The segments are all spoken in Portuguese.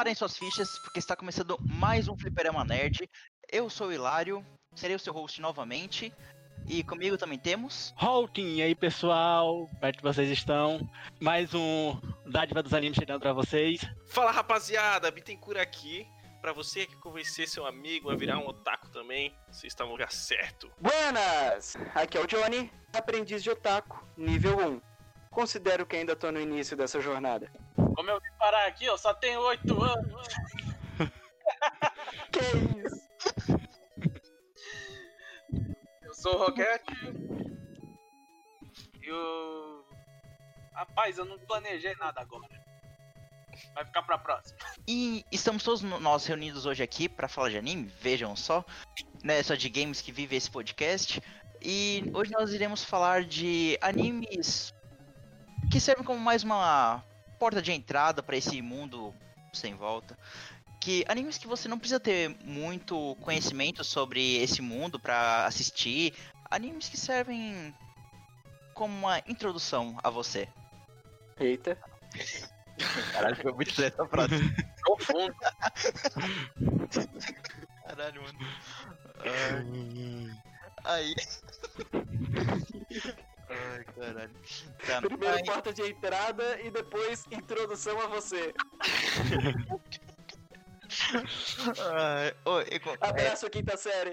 Preparem suas fichas, porque está começando mais um Fliperama Nerd. Eu sou o Hilário, serei o seu host novamente. E comigo também temos. Hawking, e aí pessoal, perto de vocês estão. Mais um Dádiva dos Animes chegando pra vocês. Fala rapaziada, Bittencourt aqui. Pra você que convencer seu amigo a virar um otaku também, você está no lugar certo. Buenas! Aqui é o Johnny, aprendiz de otaku, nível 1. Considero que ainda tô no início dessa jornada. Como eu vim parar aqui, eu só tenho 8 anos. Que isso? Eu sou o Roquete. E o. Rapaz, eu não planejei nada agora. Vai ficar pra próxima. E estamos todos nós reunidos hoje aqui para falar de anime, vejam só. Não é só de games que vive esse podcast. E hoje nós iremos falar de animes que servem como mais uma porta de entrada para esse mundo sem volta. Que animes que você não precisa ter muito conhecimento sobre esse mundo para assistir. Animes que servem como uma introdução a você. Eita. Caralho, foi muito estranho essa frase. Profundo. Caralho, mano. Aí. Ai, caralho. Tá, Primeiro aí- porta de entrada e depois introdução a você. ô, e co- é, Abraço, quinta série.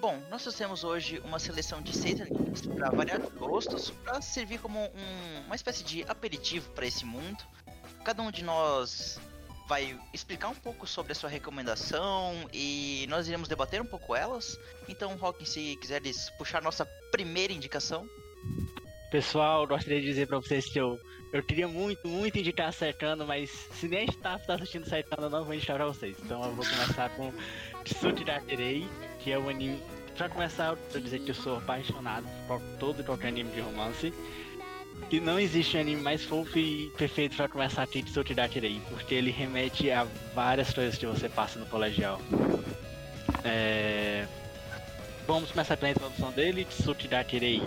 bom, nós trouxemos hoje uma seleção de seis animes para variar gostos, para servir como um- uma espécie de aperitivo para esse mundo. Cada um de nós vai explicar um pouco sobre a sua recomendação e nós iremos debater um pouco elas. Então, Rock, se quiseres puxar nossa primeira indicação. Pessoal, gostaria de dizer pra vocês que eu, eu queria muito, muito indicar Sertano, mas se nem a staff tá assistindo Sertano, eu não vou indicar pra vocês. Então eu vou começar com Tsutsu Daterei, que é o anime. Pra começar, eu dizer que eu sou apaixonado por todo e qualquer anime de romance. E não existe anime mais fofo e perfeito pra começar que Tsutsu Daterei, porque ele remete a várias coisas que você passa no colegial. É... Vamos começar pela introdução dele, Daterei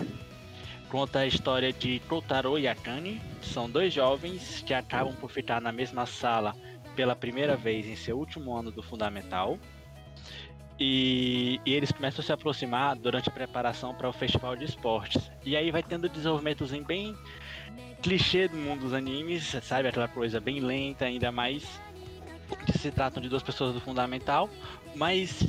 conta a história de Kotaro e Akane, que são dois jovens que acabam por ficar na mesma sala pela primeira vez em seu último ano do fundamental. E, e eles começam a se aproximar durante a preparação para o festival de esportes. E aí vai tendo desenvolvimentozinho bem clichê do mundo dos animes, sabe? Aquela coisa bem lenta, ainda mais que se tratam de duas pessoas do fundamental, mas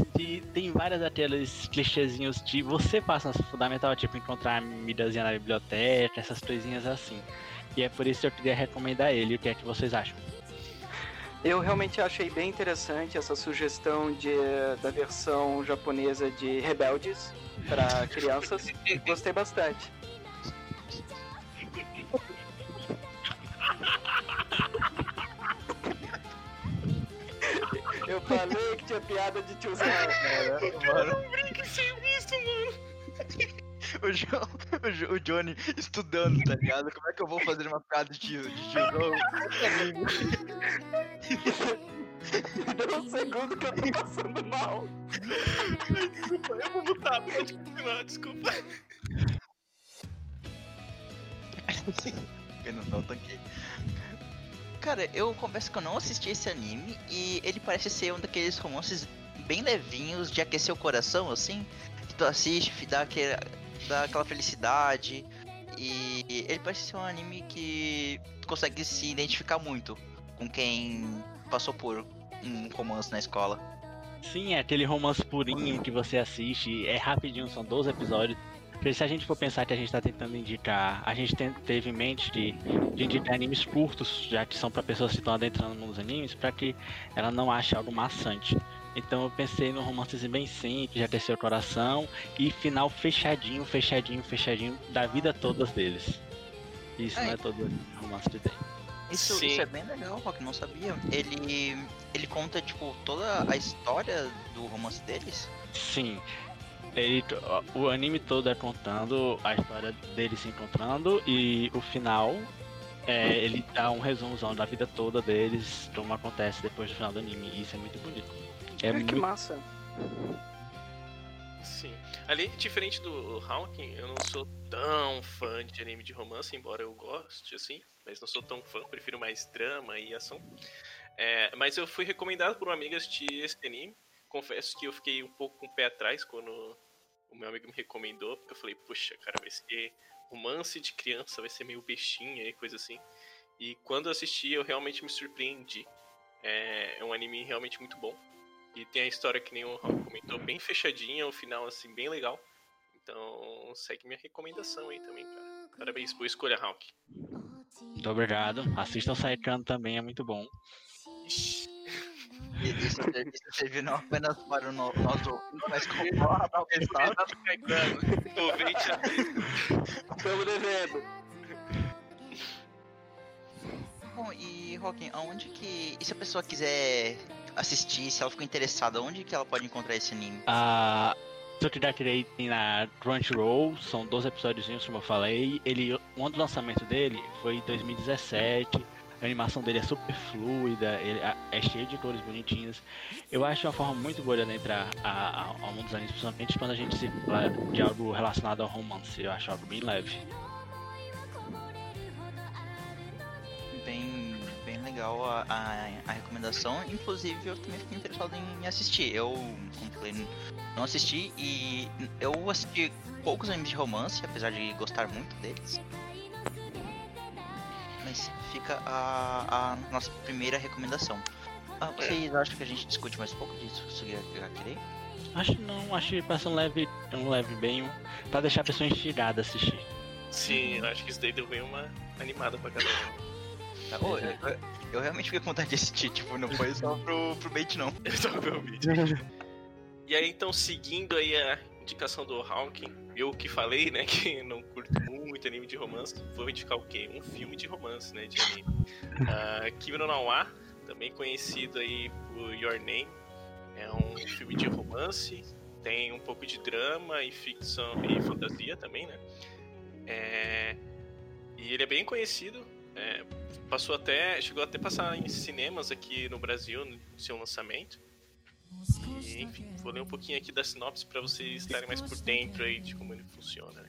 tem várias daqueles clichêzinhos de você passa no fundamental, tipo encontrar a na biblioteca, essas coisinhas assim. E é por isso que eu queria recomendar ele. O que é que vocês acham? Eu realmente achei bem interessante essa sugestão de, da versão japonesa de Rebeldes para crianças. Gostei bastante. Eu falei que tinha piada de tiozão. O, Jo- o Jo- o Johnny estudando, tá ligado? Como é que eu vou fazer uma piada de tio, de tiozão? Deu um segundo que eu tô passando mal. Desculpa, eu vou mutar, pode continuar, desculpa. Eu não, não tanquei. Cara, eu confesso que eu não assisti esse anime e ele parece ser um daqueles romances bem levinhos de aquecer o coração, assim. Que tu assiste, dá, aquele, dá aquela felicidade. E ele parece ser um anime que tu consegue se identificar muito com quem passou por um romance na escola. Sim, é aquele romance purinho que você assiste, é rapidinho, são 12 episódios. Porque se a gente for pensar que a gente tá tentando indicar, a gente tem- teve em mente de, de indicar animes curtos, já que são para pessoas que estão adentrando nos animes, para que ela não ache algo maçante. Então eu pensei num romancezinho bem simples, já desceu o coração, e final fechadinho, fechadinho, fechadinho, da vida toda deles. Isso É. não é todo romance que tem. Isso, Sim. isso é bem legal, Rock, não sabia. Ele, ele conta, tipo, toda a história do romance deles. Sim. Ele, o anime todo é contando a história deles se encontrando e o final é, ele dá um resumozão da vida toda deles, como acontece depois do final do anime. E isso é muito bonito. É muito que massa. Sim. Ali, diferente do Hawking, eu não sou tão fã de anime de romance, embora eu goste, assim, mas não sou tão fã, prefiro mais drama e ação. É, mas eu fui recomendado por uma amiga assistir esse anime. Confesso que eu fiquei um pouco com o pé atrás quando o meu amigo me recomendou, porque eu falei, puxa, cara, vai ser romance de criança, vai ser meio bestinha e coisa assim. E quando eu assisti, eu realmente me surpreendi. É, é um anime realmente muito bom. E tem a história que nem o Raul comentou, bem fechadinha, o um final assim, bem legal. Então segue minha recomendação aí também, cara. Parabéns por escolha, Hawk. Muito obrigado. Assista o Saikano também, é muito bom. Isso, isso serviu não apenas para o no, nosso ouvinte, mas como para o pessoal. Ouvinte Estamos devendo. Bom, e Rocky, aonde que. E se a pessoa quiser assistir, se ela ficou interessada, onde que ela pode encontrar esse anime? A Tokyo Dark tem na Crunchyroll, são 12 episódios, como eu falei. Ele, ano do lançamento dele foi em 2017. A animação dele é super fluida, ele é cheio de cores bonitinhas. Eu acho uma forma muito boa de adentrar a, a, ao mundo dos animes, principalmente quando a gente se fala de algo relacionado ao romance. Eu acho algo bem leve. Legal a, a, a recomendação. Inclusive, eu também fiquei interessado em assistir. Eu, como falei, não assisti e eu assisti poucos animes de romance, apesar de gostar muito deles. Mas fica a, a nossa primeira recomendação. Ah, vocês acham que a gente discute mais um pouco disso? Querer? Acho não, acho que passa um leve, um leve bem pra deixar a pessoa instigada a assistir. Sim, eu acho que isso daí deu bem uma animada pra galera. Tá, ô, eu, eu, eu, realmente fiquei com vontade de assistir, tipo, não foi só pro, pro bait não. só pro bait. e aí então, seguindo aí a indicação do Hawking, eu que falei, né, que não curto muito anime de romance, vou indicar o quê? Um filme de romance, né, de anime. Uh, Kimi no Nawa, também conhecido aí por Your Name, é um filme de romance, tem um pouco de drama e ficção e fantasia também, né? É... E ele é bem conhecido, é... passou até, chegou até a passar em cinemas aqui no Brasil no seu lançamento. E, enfim, vou ler um pouquinho aqui da sinopse para vocês estarem mais por dentro aí de como ele funciona. Né?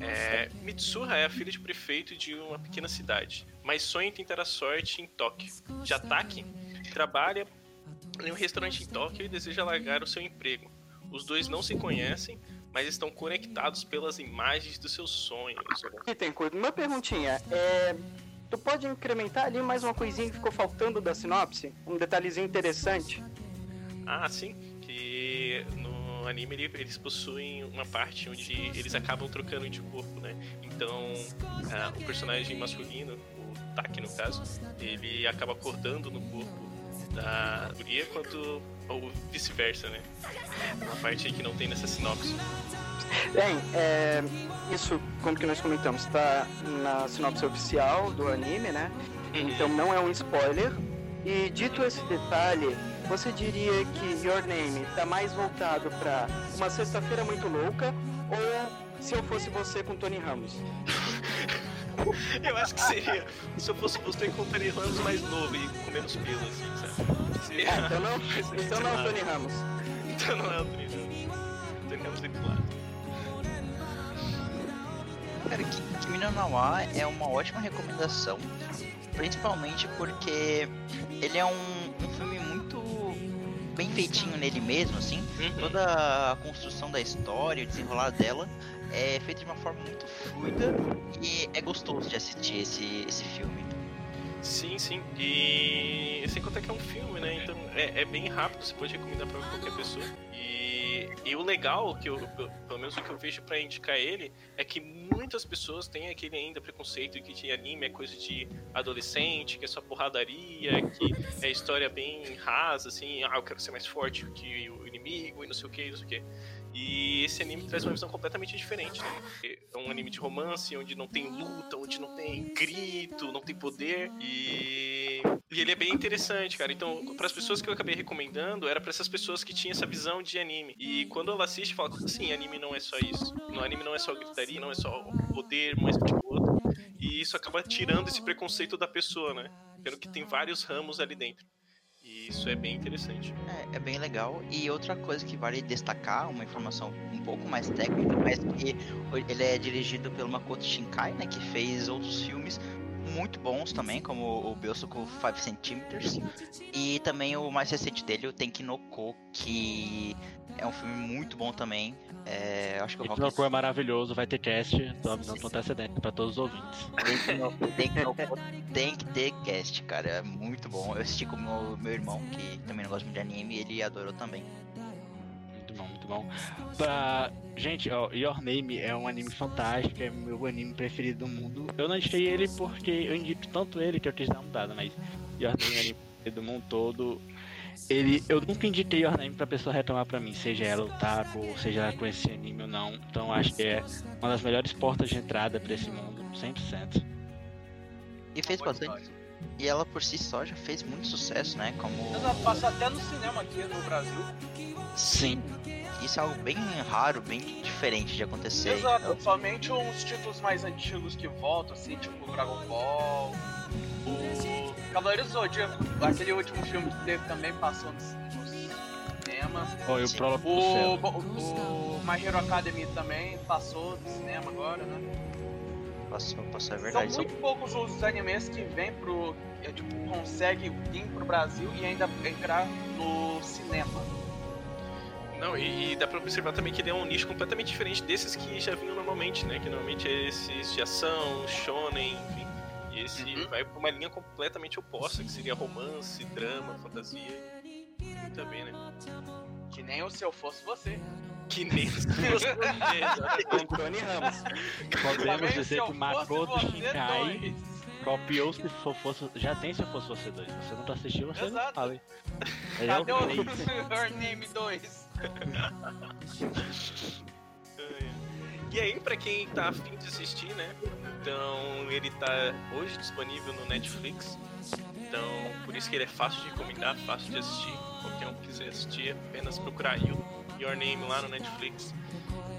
É, Mitsuha é a filha de prefeito de uma pequena cidade, mas sonha em tentar a sorte em Tóquio. Jataki trabalha em um restaurante em Tóquio e deseja largar o seu emprego. Os dois não se conhecem, mas estão conectados pelas imagens dos seus sonhos. Bittencourt, uma perguntinha. É, tu pode incrementar ali mais uma coisinha que ficou faltando da sinopse? Um detalhezinho interessante? Ah, sim. Que no anime eles possuem uma parte onde eles acabam trocando de corpo, né? Então, ah, o personagem masculino, o Taki no caso, ele acaba acordando no corpo da guria, quanto ou vice-versa, né? Uma parte que não tem nessa sinopse. Bem, é, isso, como que nós comentamos, está na sinopse oficial do anime, né? Uhum. Então não é um spoiler. E dito esse detalhe, você diria que Your Name está mais voltado para uma sexta-feira muito louca ou se eu fosse você com Tony Ramos? eu acho que seria se eu fosse você com Tony Ramos mais novo e com menos pelo, assim, sabe? Seria... Ah, então não, então não é o Tony Ramos. Então não é o Tony Ramos. Tony Ramos do lado. Cara, Kimi no Nawa é uma ótima recomendação, principalmente porque ele é um, um filme muito bem feitinho nele mesmo, assim. Uhum. Toda a construção da história, o desenrolar dela é feito de uma forma muito fluida e é gostoso de assistir esse, esse filme. Sim, sim. E sem contar que é um filme, né? Então é, é bem rápido, você pode recomendar para qualquer pessoa. E, e o legal, que eu, pelo menos o que eu vejo para indicar ele, é que muitas pessoas têm aquele ainda preconceito de que anime é coisa de adolescente, que é só porradaria, que é história bem rasa, assim, ah, eu quero ser mais forte que o inimigo e não sei o que, não sei o que. E esse anime traz uma visão completamente diferente, né? É um anime de romance onde não tem luta, onde não tem grito, não tem poder e, e ele é bem interessante, cara. Então, para as pessoas que eu acabei recomendando, era para essas pessoas que tinham essa visão de anime. E quando ela assiste, fala assim, anime não é só isso. No anime não é só gritaria, não é só poder, mais tipo outro. E isso acaba tirando esse preconceito da pessoa, né? Vendo que tem vários ramos ali dentro. E isso é bem interessante. É, é bem legal. E outra coisa que vale destacar, uma informação um pouco mais técnica, mas que ele é dirigido pelo Makoto Shinkai, né, que fez outros filmes muito bons também, como o Biosoku 5 Centimeters. E também o mais recente dele, o Tenki no Ko, que é um filme muito bom também. É, acho que Rock é maravilhoso, vai ter cast, tô avisando com antecedente pra todos os ouvintes. Tenki no Ko tem que ter cast, cara. É muito bom. Eu assisti com o meu, meu irmão, que também não gosta muito de anime, e ele adorou também. Muito bom. Pra... Gente, ó, Your Name é um anime fantástico, é meu anime preferido do mundo. Eu não indiquei ele porque eu indico tanto ele que eu quis dar uma mudada, mas Your Name é o anime preferido do mundo todo. Ele, eu nunca indiquei Your Name pra pessoa retomar pra mim, seja ela otaku, ou seja ela conhecer anime ou não. Então acho que é uma das melhores portas de entrada pra esse mundo, 100%. E fez bastante. E ela por si só já fez muito sucesso, né? Como. Exato, passou até no cinema aqui no Brasil. Sim. Isso é algo bem raro, bem diferente de acontecer. Exato, somente uns títulos mais antigos que voltam, assim, tipo Dragon Ball, o Cavaleiros do Zodíaco, aquele último filme que teve também passou nos, nos cinemas. Ó, e o prólogo do O, o My Hero Academy também passou no cinema agora, né? Passou, passou, é São verdade. São- muito poucos os animes que vêm pro. é, tipo, consegue vir pro Brasil e ainda entrar no cinema. Não, e, e dá pra observar também que ele é um nicho completamente diferente desses que já vinham normalmente, né? Que normalmente é esses de ação, shonen, enfim. E esse Uhum. vai pra uma linha completamente oposta, que seria romance, drama, fantasia. Muito bem, né? Que nem o Se Eu Fosse Você. Que nem se fosse você. Com Tony Ramos. Podemos dizer que Fosse Makoto Você Shinkai copiou se for fosse. Já tem se eu fosse você dois. Você não assistiu, você não Exato. fala. Ele é o Cadê o. Your Name 2? E aí, pra quem tá afim de assistir, né? Então, ele tá hoje disponível no Netflix. Então, por isso que ele é fácil de recomendar, fácil de assistir. Qualquer um que quiser assistir, é apenas procurar You, Your Name lá no Netflix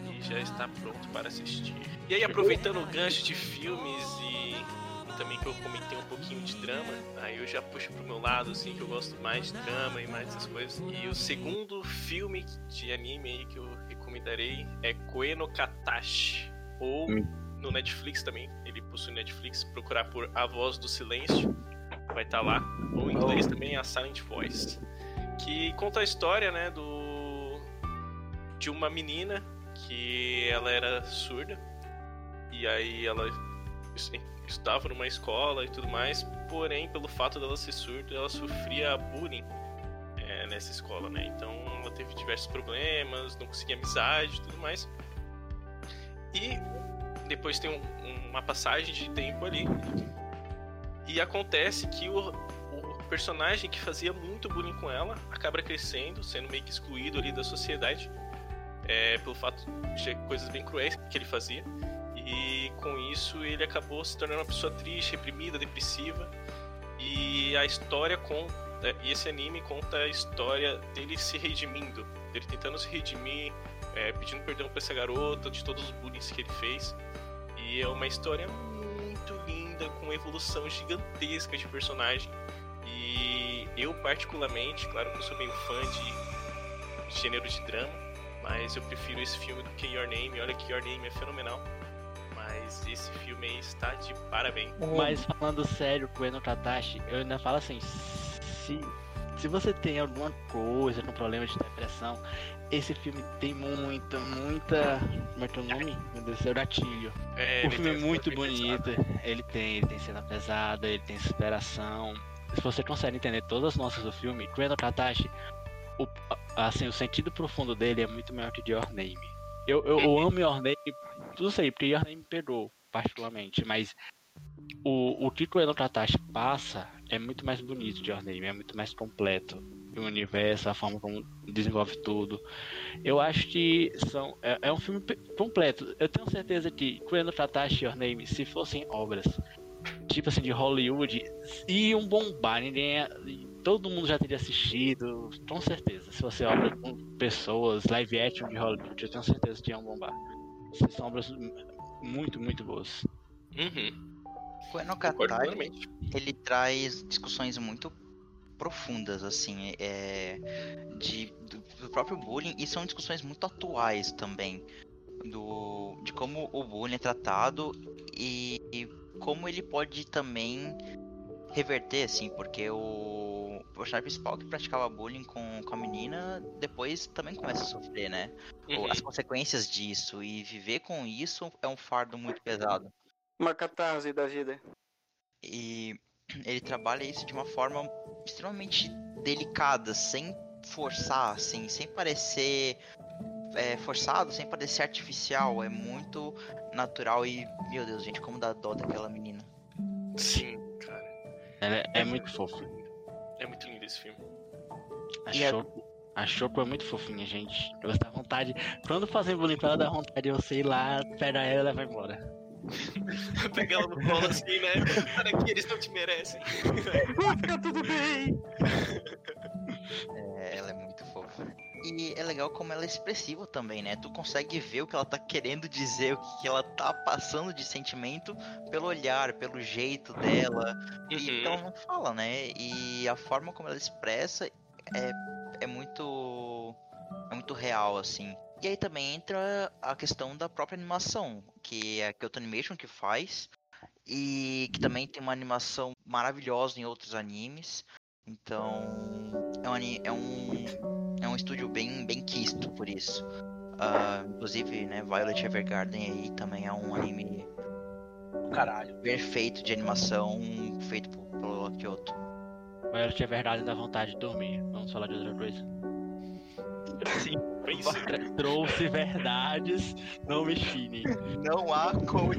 e já está pronto para assistir. E aí, aproveitando o gancho de filmes e também que eu comentei um pouquinho de drama, aí eu já puxo pro meu lado, assim, que eu gosto mais de drama e mais dessas coisas. E o segundo filme de anime aí que eu recomendarei é Koe no Katashi, ou Hum. no Netflix também, ele possui Netflix, procurar por A Voz do Silêncio, vai estar lá, ou em inglês também a Silent Voice, que conta a história, né, do de uma menina que ela era surda. E aí ela estudava numa escola e tudo mais, porém pelo fato dela ser surda, ela sofria bullying é, nessa escola, né? Então ela teve diversos problemas, não conseguia amizade e tudo mais. E depois tem um- uma passagem de tempo ali. E acontece que o, o personagem que fazia muito bullying com ela acaba crescendo, sendo meio que excluído ali da sociedade. é, pelo fato de coisas bem cruéis que ele fazia. E com isso ele acabou se tornando uma pessoa triste, reprimida, depressiva. E a história conta. E esse anime conta a história dele se redimindo, dele tentando se redimir, é, pedindo perdão pra essa garota, de todos os bullying que ele fez. E é uma história muito linda, com uma evolução gigantesca de personagem. E eu, particularmente, claro que eu sou bem fã de gênero de drama, mas eu prefiro esse filme do que Your Name. Olha que Your Name é fenomenal. Mas esse filme aí está de parabéns. Mas falando sério com o Eno Tatashi, eu ainda falo assim, se, se você tem alguma coisa com problema de depressão, esse filme tem muita, muita. Como é que é o nome? Meu Deus do céu, gatilho. É, o filme é muito bonito. Ele tem, ele tem cena pesada, ele tem superação. Se você consegue entender todas as nossas do filme, Kueno Katashi, o, assim, o sentido profundo dele é muito maior que de Your Name. Eu, eu, eu amo Your Name, tudo sei, porque Your Name me pegou, particularmente, mas o, o que Kueno Katashi passa é muito mais bonito de Your Name, é muito mais completo. O universo, a forma como desenvolve tudo. Eu acho que são, é, é um filme completo. Eu tenho certeza que Kueno Tatashi e Your Name, se fossem obras tipo assim de Hollywood, iam bombar. Ninguém ia- todo mundo já teria assistido, com certeza. Se fosse obra com pessoas, live action de Hollywood, eu tenho certeza que iam bombar. São obras muito, muito boas. Uhum, O Eno concordo Katari, plenamente. ele traz discussões muito profundas, assim, é, de, do, do próprio bullying, e são discussões muito atuais também. do de como o bullying é tratado e, e como ele pode também reverter, assim, porque o personagem principal que praticava bullying com, com a menina depois também começa a sofrer, né? Uhum. As consequências disso e viver com isso é um fardo muito pesado. Uma catarse da vida. E ele trabalha isso de uma forma extremamente delicada, sem forçar, assim, sem parecer é, forçado, sem parecer artificial. É muito natural e, meu Deus, gente, como dá dó daquela menina. Sim. Ela é, é muito fofa. É muito lindo esse filme. A E a- Choco, a Choco é muito fofinha, gente. Eu dá vontade. Quando fazem bullying pra ela, dá vontade de eu sei lá, pegar ela e levar embora. Pega ela no colo assim, né? Olha aqui, eles não te merecem. Vai ficar tudo bem! E é legal como ela é expressiva também, né? Tu consegue ver o que ela tá querendo dizer, o que ela tá passando de sentimento pelo olhar, pelo jeito dela. E Uhum. porque ela não fala, né? E a forma como ela expressa é, é muito. É muito real, assim. E aí também entra a questão da própria animação, que é a Kyoto Animation que faz. E que também tem uma animação maravilhosa em outros animes. Então. É um, é um, é um estúdio bem, bem quisto por isso. Ah, inclusive, né, Violet Evergarden aí também é um anime Caralho. perfeito de animação feito por- pelo Kyoto. Tinha verdade da vontade de dormir. Vamos falar de outra coisa. Sim. Trouxe verdades, não me chinem. Não há como,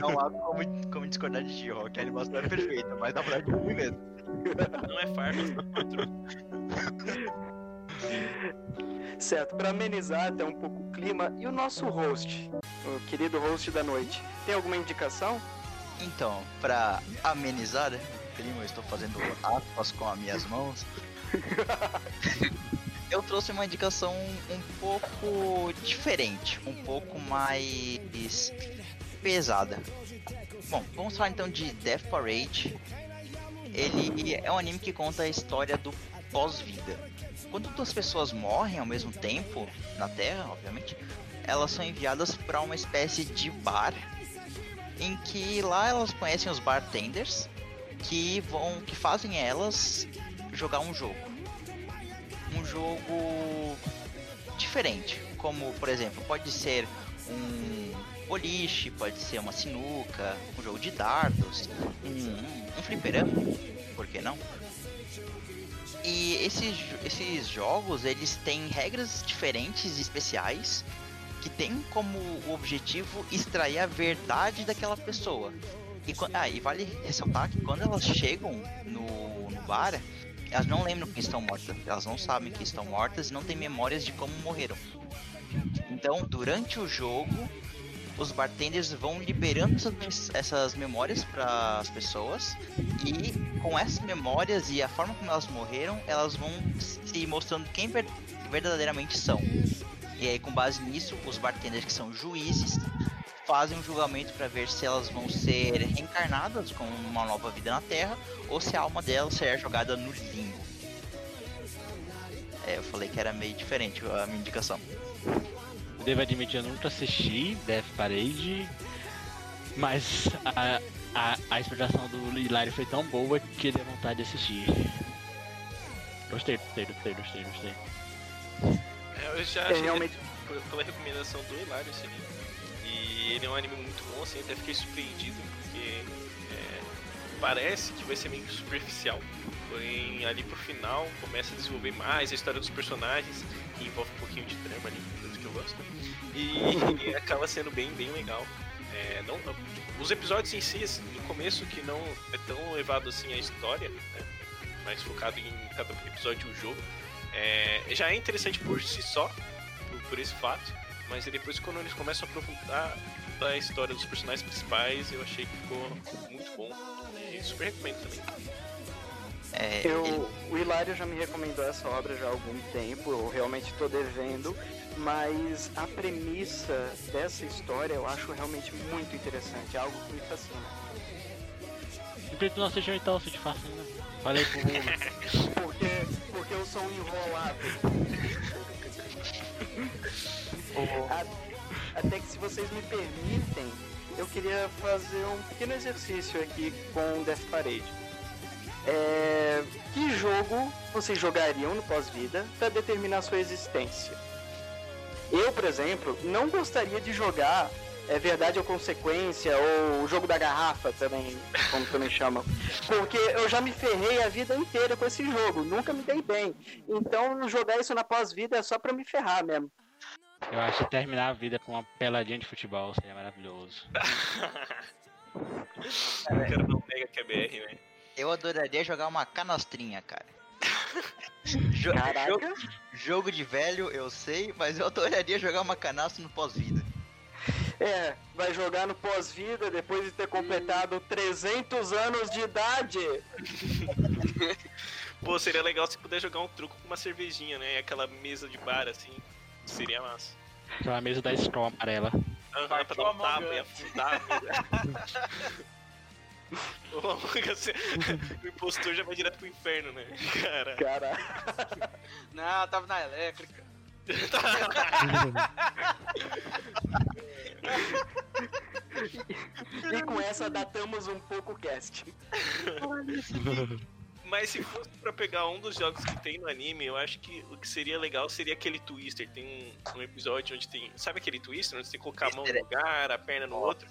não há como, como discordar de She-Hulk. A animação é perfeita, mas na verdade é ruim mesmo. Não é farpa, Certo, pra amenizar até um pouco o clima, e o nosso host, o querido host da noite, tem alguma indicação? Então, pra amenizar né, o clima, eu estou fazendo aspas com as minhas mãos. eu trouxe uma indicação um pouco diferente, um pouco mais pesada. Bom, vamos falar então de Death Parade. Ele é um anime que conta a história do pós-vida. Quando duas pessoas morrem ao mesmo tempo, na Terra, obviamente, elas são enviadas para uma espécie de bar em que lá elas conhecem os bartenders que vão que fazem elas jogar um jogo. Um jogo diferente, como por exemplo, pode ser um boliche, pode ser uma sinuca, um jogo de dardos, um, um fliperama, por que não? E esses, esses jogos, eles têm regras diferentes e especiais que tem como objetivo extrair a verdade daquela pessoa. E, ah, e vale ressaltar que quando elas chegam no, no bar, elas não lembram que estão mortas, elas não sabem que estão mortas e não têm memórias de como morreram. Então, durante o jogo, os bartenders vão liberando essas, essas memórias para as pessoas e com essas memórias e a forma como elas morreram, elas vão se mostrando quem ver- verdadeiramente são. E aí, com base nisso, os bartenders que são juízes fazem um julgamento para ver se elas vão ser reencarnadas com uma nova vida na Terra ou se a alma delas será jogada no limbo. É, eu falei que era meio diferente a minha indicação. Devo admitir, eu nunca assisti Death Parade, mas a, a, a explicação do Hilário foi tão boa que deu vontade de assistir. Gostei, gostei, gostei, gostei, gostei. É, Eu já achei realmente. pela recomendação do Hilário esse anime. E ele é um anime muito bom, assim, até fiquei surpreendido, porque é, parece que vai ser meio superficial. Porém, ali pro final começa a desenvolver mais a história dos personagens, que envolve um pouquinho de drama ali, eu gosto. E, acaba sendo bem, bem legal. É, não, os episódios em si, assim, no começo, que não é tão levado assim a história, né, mais focado em cada episódio do jogo, é, já é interessante por si só, por, por esse fato, mas aí depois quando eles começam a aprofundar a história dos personagens principais, eu achei que ficou muito bom e super recomendo também. É, Eu, ele- o Hilário já me recomendou essa obra já há algum tempo, eu realmente estou devendo, mas a premissa dessa história eu acho realmente muito interessante, é algo que me fascina. Por que não assistiu então, se te fascina? Falei pro Bruno. Porque, porque eu sou um enrolado. A- Até que se vocês me permitem, eu queria fazer um pequeno exercício aqui com Death Parade. É, que jogo vocês jogariam no pós-vida para determinar sua existência? Eu, por exemplo, não gostaria de jogar é verdade ou consequência, ou o jogo da garrafa também, como também chamam. Porque eu já me ferrei a vida inteira com esse jogo, nunca me dei bem. Então jogar isso na pós-vida é só pra me ferrar mesmo. Eu acho que terminar a vida com uma peladinha de futebol seria maravilhoso. o cara não nega que é BR, né? Eu adoraria jogar uma canastrinha, cara. Caraca. jogo, jogo de velho, eu sei, mas eu adoraria jogar uma canastra no pós-vida. É, vai jogar no pós-vida depois de ter completado 300 anos de idade. Pô, seria legal se puder jogar um truco com uma cervejinha, né? E aquela mesa de bar, assim. Seria massa. Aquela mesa da escola amarela. Aham, pra dar um Among tapa e afundar o impostor já vai direto pro inferno, né? Cara. Cara, Não, eu tava na elétrica. e com essa datamos um pouco o cast. Mas se fosse pra pegar um dos jogos que tem no anime, eu acho que o que seria legal seria aquele Twister. Tem um, um episódio onde tem. Sabe aquele Twister? Onde você tem que colocar a mão no lugar, a perna no outro.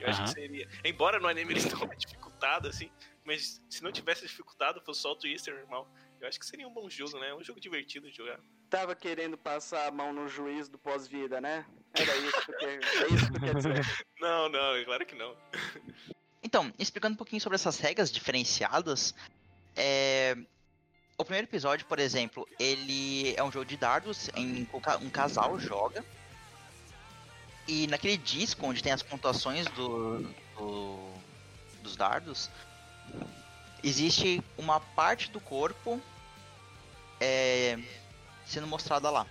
Eu acho que seria. Embora no anime eles estão dificultado, assim. Mas se não tivesse dificultado, fosse só o Twister normal. Eu acho que seria um bom jogo, né? Um jogo divertido de jogar. Tava querendo passar a mão no juiz do pós-vida, né? Era isso que quer, é isso que quer dizer. Não, não, é claro que não. Então, explicando um pouquinho sobre essas regras diferenciadas, é... o primeiro episódio, por exemplo, ele é um jogo de dardos em um casal joga. E naquele disco onde tem as pontuações do, do- dos dardos, existe uma parte do corpo é, sendo mostrada lá.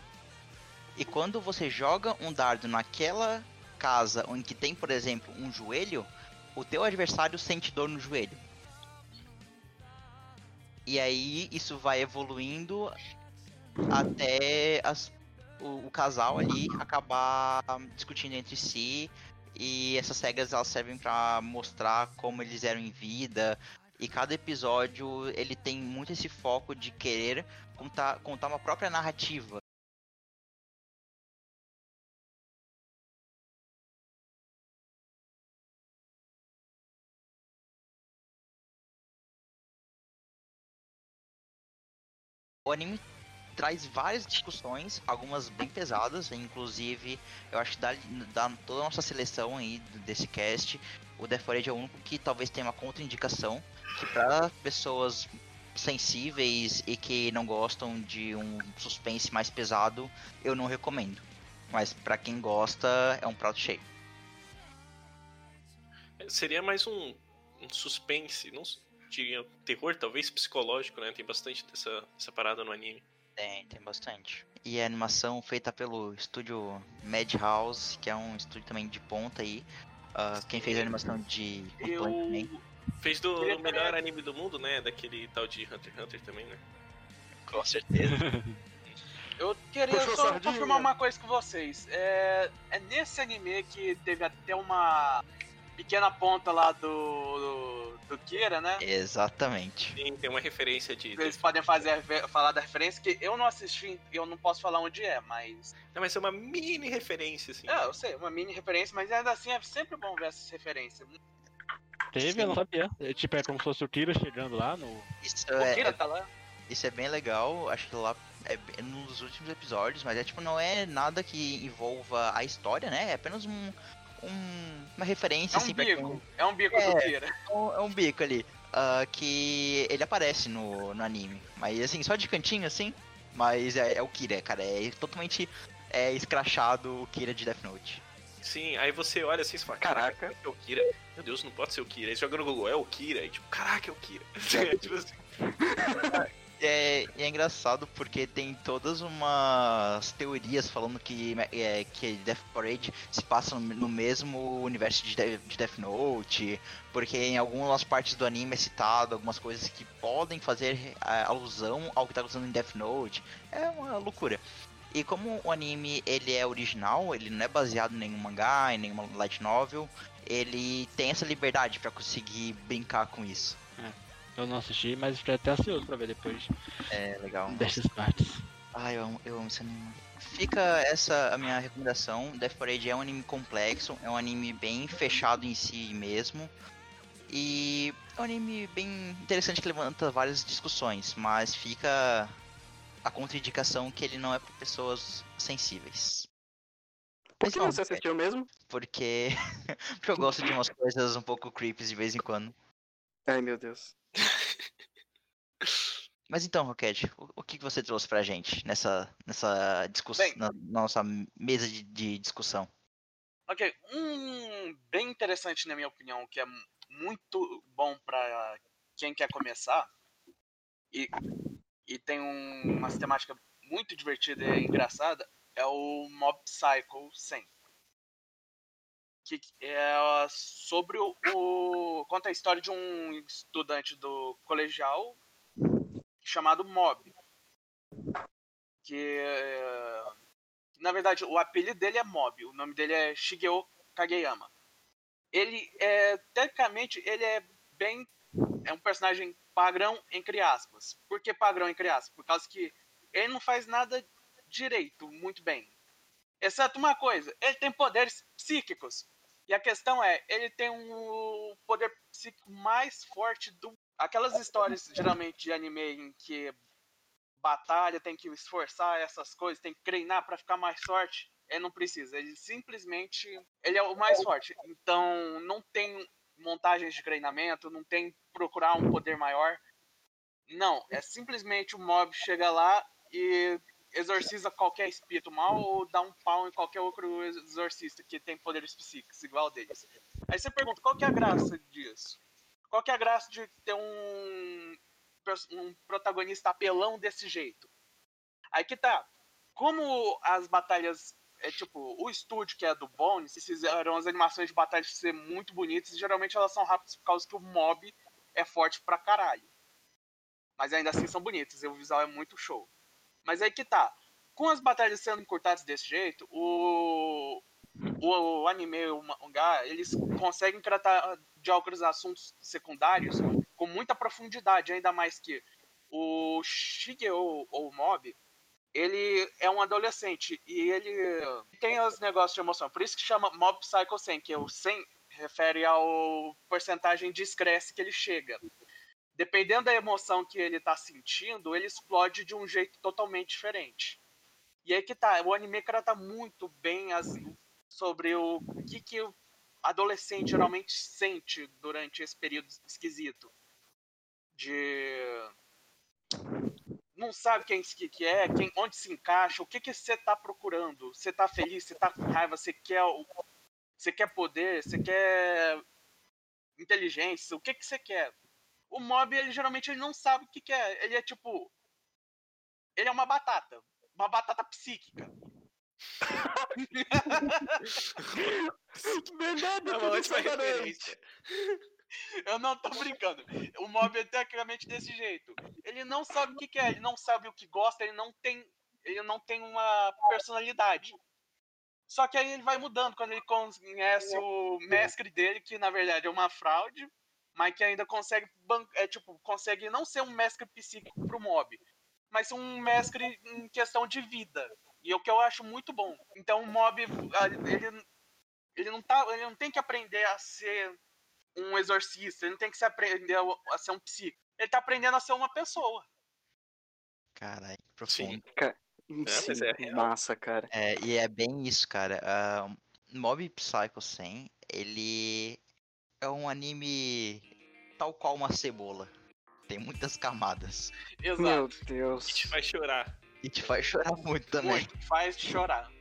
E quando você joga um dardo naquela casa onde tem, por exemplo, um joelho, o teu adversário sente dor no joelho. E aí isso vai evoluindo até as- o, o casal ali acabar discutindo entre si. E essas regras elas servem pra mostrar como eles eram em vida. E cada episódio ele tem muito esse foco de querer contar, contar uma própria narrativa. O anime traz várias discussões, algumas bem pesadas, inclusive eu acho que da, da toda a nossa seleção aí desse cast, o for Age é o único que talvez tenha uma contraindicação, que para pessoas sensíveis e que não gostam de um suspense mais pesado, eu não recomendo. Mas para quem gosta, é um prato cheio. Seria mais um, um suspense, não diria terror, talvez psicológico, né? Tem bastante dessa, dessa parada no anime. Tem, tem bastante. E a animação feita pelo estúdio Madhouse, que é um estúdio também de ponta aí. Ah, quem fez a animação de. Eu... Fez do melhor também- anime do mundo, né? Daquele tal de Hunter x Hunter também, né? Com certeza. Eu queria Puxou só sardinha. confirmar uma coisa com vocês. É, é nesse anime que teve até uma pequena ponta lá do, do, do Kira, né? Exatamente. Sim, tem uma referência de. Eles podem fazer, falar da referência, que eu não assisti, eu não posso falar onde é, mas. Não, mas é uma mini referência, assim. É, eu sei, uma mini referência, mas ainda assim é sempre bom ver essas referências. Teve, eu não sabia. É, tipo, é como se fosse o Kira chegando lá no. Isso O é, Kira tá lá. isso é bem legal. Acho que lá é nos últimos episódios, mas é tipo, não é nada que envolva a história, né? É apenas um. Um- uma referência É um assim bico. É um bico É. do Kira. É um, é um bico ali. ah, que ele aparece no, no anime. Mas assim, só de cantinho assim. Mas é, é o Kira, cara. É totalmente é, escrachado o Kira de Death Note. Sim, aí você olha assim e fala, caraca, é o Kira. Meu Deus, não pode ser o Kira. Aí você joga no Google, é o Kira. Aí tipo, caraca, é o Kira. tipo assim, É, é engraçado porque tem todas umas teorias falando que, é, que Death Parade se passa no, mesmo universo de, De- de Death Note, porque em algumas partes do anime é citado algumas coisas que podem fazer é, alusão ao que tá acontecendo em Death Note. É uma loucura. E como o anime ele é original, ele não é baseado em nenhum mangá, em nenhuma light novel, ele tem essa liberdade para conseguir brincar com isso. Eu não assisti, mas estou até ansioso pra ver depois É legal. destas partes. Ah, eu amo, eu amo esse anime. Fica essa a minha recomendação. Death Parade é um anime complexo, é um anime bem fechado em si mesmo. E é um anime bem interessante que levanta várias discussões, mas fica a contraindicação que ele não é para pessoas sensíveis. Por que não, você assistiu mesmo? Porque, porque eu gosto de umas coisas um pouco creepy de vez em quando. Ai, meu Deus. Mas então, Rocket, o, o que você trouxe pra gente nessa, nessa discussão, Bem. na nossa mesa de, de discussão? Ok, um bem interessante na minha opinião, que é muito bom pra quem quer começar e, e tem um, uma temática muito divertida e engraçada, é o Mob Psycho 100. Que é sobre o, o- conta a história de um estudante do colegial chamado Mob. Que é, na verdade, o apelido dele é Mob, o nome dele é Shigeo Kageyama. Ele é, tecnicamente, ele é bem, é um personagem padrão entre aspas. Por que padrão entre aspas? Por causa que ele não faz nada direito, muito bem. Exceto uma coisa, ele tem poderes psíquicos. E a questão é, ele tem um poder psíquico mais forte do aquelas histórias geralmente de anime em que batalha, tem que esforçar essas coisas, tem que treinar pra ficar mais forte. Ele não precisa, ele simplesmente ele é o mais forte. Então não tem montagens de treinamento, não tem procurar um poder maior. Não, é simplesmente o mob chega lá e exorciza qualquer espírito mal ou dá um pau em qualquer outro exorcista que tem poderes psíquicos igual deles. Aí você pergunta, qual que é a graça disso? Qual que é a graça de ter um um protagonista apelão desse jeito. Aí que tá. Como as batalhas. É tipo, o estúdio que é do Bones, fizeram as animações de batalhas ser muito bonitas e geralmente elas são rápidas por causa que o mob é forte pra caralho. Mas ainda assim são bonitas, e o visual é muito show. Mas aí que tá. Com as batalhas sendo encurtadas desse jeito, o, o, o anime, o mangá, eles conseguem tratar de alguns assuntos secundários com muita profundidade, ainda mais que o Shigeo ou Mob, ele é um adolescente e ele tem os negócios de emoção. Por isso que chama Mob Psycho 100, que o 100 refere ao porcentagem de estresse que ele chega. Dependendo da emoção que ele tá sentindo, ele explode de um jeito totalmente diferente. E aí que tá, o anime trata muito bem as, sobre o que, que o adolescente geralmente sente durante esse período esquisito. De. Não sabe quem que é, quem, onde se encaixa, o que que você tá procurando. Você tá feliz, você tá com raiva, você quer. Você quer poder, você quer inteligência, o que que você quer? O mob, ele geralmente ele não sabe o que que é. Ele é tipo. Ele é uma batata. Uma batata psíquica. Verdade, É uma ótima é referência. Eu não tô brincando. O mob é tecnicamente desse jeito. Ele não sabe o que quer, ele não sabe o que gosta, ele não tem, ele não tem uma personalidade. Só que aí ele vai mudando quando ele conhece o mestre dele, que na verdade é uma fraude, mas que ainda consegue, é, tipo, consegue não ser um mestre psíquico pro mob, mas um mestre em questão de vida. E é o que eu acho muito bom. Então o mob, ele, ele não tá, ele não tem que aprender a ser um exorcista, ele não tem que se aprender a, a ser um psíquico. Ele tá aprendendo a ser uma pessoa. Caralho, profundo. mas Sim, é real. massa, cara. É, e é bem isso, cara. Ah, Mob Psycho 100, ele é um anime tal qual uma cebola. Tem muitas camadas. Exato. Meu Deus. E te faz chorar. E te faz chorar muito também. Muito, faz chorar.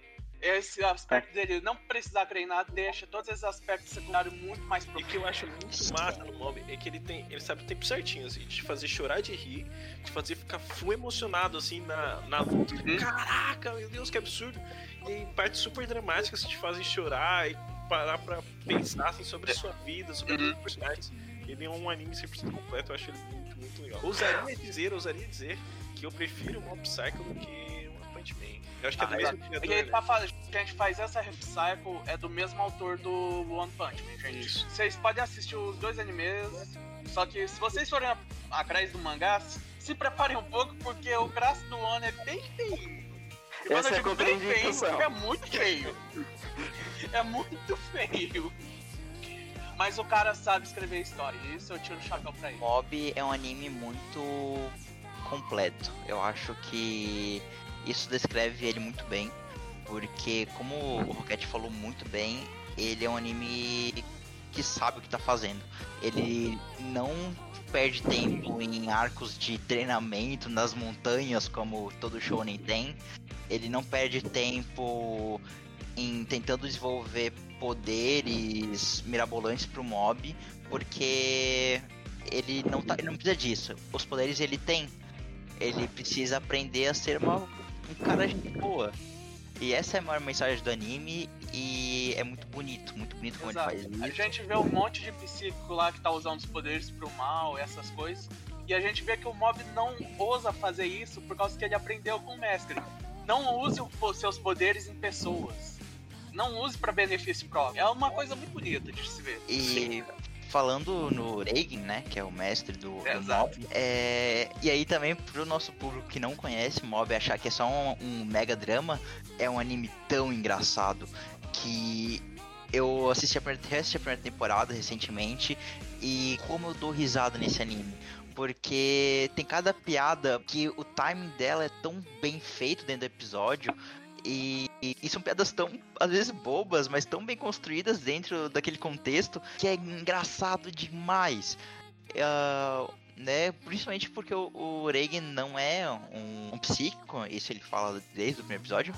Esse aspecto dele não precisar treinar deixa todos esses aspectos secundários muito mais E o profundos. que eu acho muito massa no Mob é que ele tem. Ele sabe o tempo certinho, assim, de te fazer chorar de rir, de fazer ficar full emocionado assim na, na luta. Uhum. Caraca, meu Deus, que absurdo! E partes super dramáticas que te fazem chorar e parar pra pensar assim, sobre a sua vida, sobre a vida dos personagens. Ele é um anime 100% completo, eu acho ele muito, muito legal. Ousaria dizer, ousaria dizer que eu prefiro o Mob Psycho do que One Punch Man. Eu acho que é do Ah, mesmo criador, E ele né? tá falando que a gente faz essa recycle é do mesmo autor do One Punch Man, gente. Isso. Vocês podem assistir os dois animes, só que se vocês forem a- atrás do mangá, se preparem um pouco, porque o traço do One é bem feio. E quando Essa eu é digo bem feio, é muito feio. É muito feio. Mas o cara sabe escrever história, isso eu tiro o chapéu pra ele. Mob é um anime muito completo. Eu acho que isso descreve ele muito bem, porque como o Rocket falou muito bem, ele é um anime que sabe o que tá fazendo. Ele não perde tempo em arcos de treinamento nas montanhas como todo shonen tem. Ele não perde tempo em tentando desenvolver poderes mirabolantes pro mob, porque ele não, tá, ele não precisa disso. Os poderes ele tem. Ele precisa aprender a ser uma, um cara de boa. E essa é a maior mensagem do anime e é muito bonito, muito bonito como Exato. ele faz A isso. gente vê um monte de psíquico lá que tá usando os poderes pro mal, essas coisas. E a gente vê que o mob não ousa fazer isso por causa que ele aprendeu com o mestre. Não use os seus poderes em pessoas. Não use pra benefício próprio. É uma coisa muito bonita de se ver. E falando no Reigen, né, que é o mestre do, do Exato. Mob, é... e aí também pro nosso público que não conhece Mob achar que é só um, um mega drama, é um anime tão engraçado que eu assisti a primeira, reassisti a primeira temporada recentemente e como eu dou risada nesse anime. Porque tem cada piada que o timing dela é tão bem feito dentro do episódio e, e são piadas tão, às vezes, bobas, mas tão bem construídas dentro daquele contexto que é engraçado demais. Ah, né? Principalmente porque o, o Reagan não é um, um psíquico, isso ele fala desde o primeiro episódio.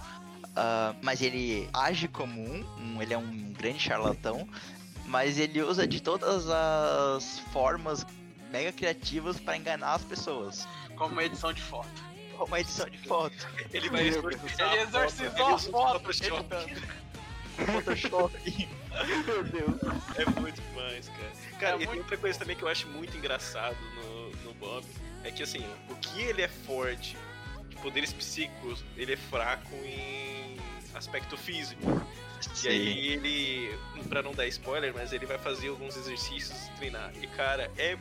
ah, mas ele age como um, ele é um grande charlatão, mas ele usa de todas as formas mega criativas para enganar as pessoas. Como edição de foto. Como a edição de foto. Ele vai exorcizar Ele exorcizou ele a usa o foto, Photoshop. Photoshop. Meu Deus. É muito demais, cara. Cara, É e tem muito outra coisa também que eu acho muito engraçado no, no Bob, é que assim, o que ele é forte de poderes psíquicos, ele é fraco em aspecto físico. E aí ele, pra não dar spoiler, mas ele vai fazer alguns exercícios e treinar. E cara, é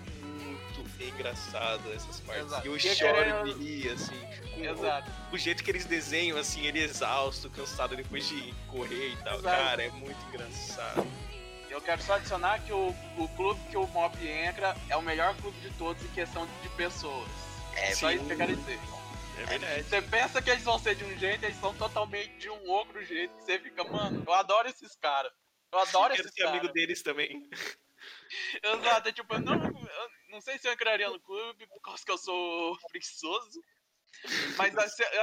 muito engraçado essas partes. Exato. E eu choro de rir, assim. O, o jeito que eles desenham, assim, ele exausto, cansado depois de correr e tal. Exato. Cara, é muito engraçado. Eu quero só adicionar que o, o clube que o mob entra é o melhor clube de todos em questão de pessoas. É, só isso que eu quero dizer. É verdade. Você pensa que eles vão ser de um jeito, eles são totalmente de um outro jeito. Que você fica, mano, eu adoro esses caras. Eu adoro Eu quero esses ser amigo caras. deles também. Exato, é tipo, eu não, eu não sei se eu entraria no clube por causa que eu sou preguiçoso. Mas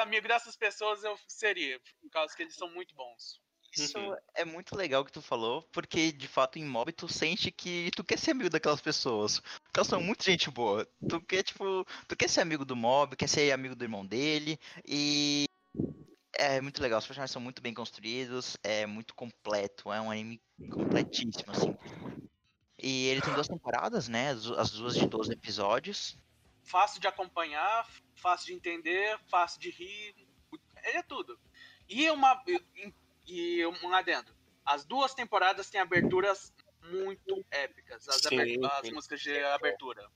amigo dessas pessoas eu seria, por causa que eles são muito bons. Isso Uhum. é muito legal que tu falou, porque de fato em mob tu sente que tu quer ser amigo daquelas pessoas. Porque elas são muito gente boa. Tu quer, tipo, tu quer ser amigo do mob, quer ser amigo do irmão dele. E é muito legal, os personagens são muito bem construídos, é muito completo, é um anime completíssimo, assim. E ele tem duas temporadas, né? As as duas de 12 episódios. Fácil de acompanhar, fácil de entender, fácil de rir. Ele é tudo. E uma. E, um adendo. As duas temporadas têm aberturas muito épicas. As, Sim, aber- as músicas de abertura.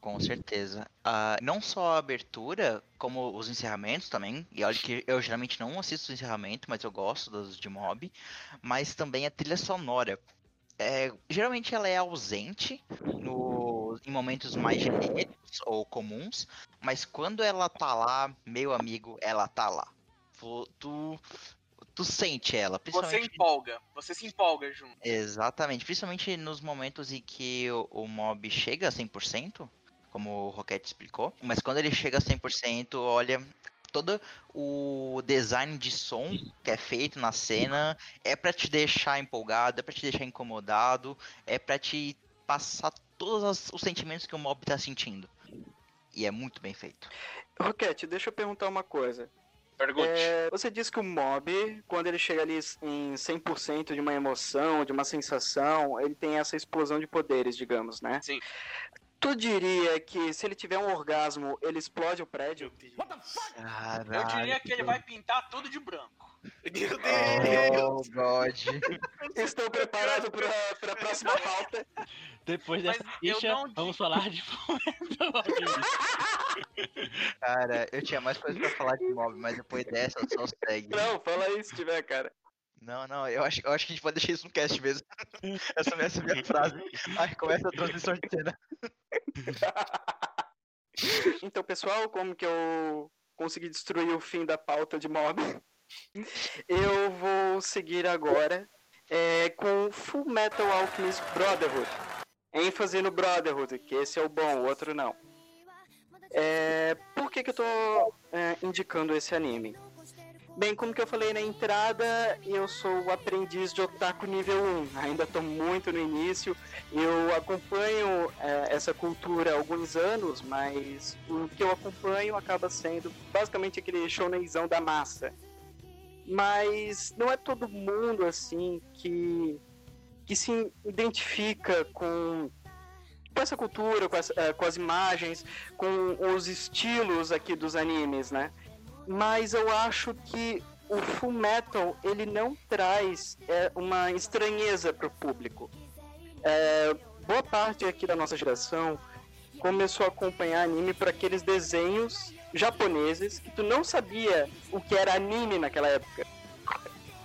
Com certeza. Ah, não só a abertura, como os encerramentos também. E olha que eu geralmente não assisto o encerramento, mas eu gosto dos de mob. Mas também a trilha sonora. É, geralmente ela é ausente no, em momentos mais genéricos ou comuns. Mas quando ela tá lá, meu amigo, ela tá lá. Tu, tu, sente ela, Você principalmente empolga. Você se empolga junto. Exatamente, principalmente nos momentos em que o, o mob chega a 100%, como o Rocket explicou, mas quando ele chega a 100%, olha, todo o design de som que é feito na cena é pra te deixar empolgado, é pra te deixar incomodado, é pra te passar todos os sentimentos que o mob tá sentindo. E é muito bem feito. Roquete, deixa eu perguntar uma coisa. Pergunte. É, você disse que o mob, quando ele chega ali em 100% de uma emoção, de uma sensação, ele tem essa explosão de poderes, digamos, né? Sim. Tu diria que se ele tiver um orgasmo, ele explode o prédio? Deus. Caralho. Eu diria que ele vai pintar tudo de branco. Meu Deus. Oh, God. Estou preparado para a próxima pauta. Depois dessa eu ficha, vamos falar de. Cara, eu tinha mais coisa pra falar de mob, mas depois dessa só segue. Não, fala aí se tiver, cara. Não, não, eu acho, eu acho que a gente pode deixar isso no cast mesmo. essa, essa é a minha frase. Aí começa a transmissão de cena. Então, pessoal, como que eu consegui destruir o fim da pauta de mob? Eu vou seguir agora é, com Full Metal Alchemist Brotherhood. ênfase no Brotherhood, que esse é o bom, o outro não. É, por que, que eu tô é, indicando esse anime? Bem, como que eu falei na entrada, eu sou o aprendiz de otaku nível 1. Ainda estou muito no início. Eu acompanho é, essa cultura há alguns anos, mas o que eu acompanho acaba sendo basicamente aquele shonenzão da massa. Mas não é todo mundo assim que que se identifica com com essa cultura, com eh, com as imagens, com os estilos aqui dos animes, né? Mas eu acho que o Full Metal ele não traz é, uma estranheza para o público. É, boa parte aqui da nossa geração começou a acompanhar anime por aqueles desenhos japoneses que tu não sabia o que era anime naquela época.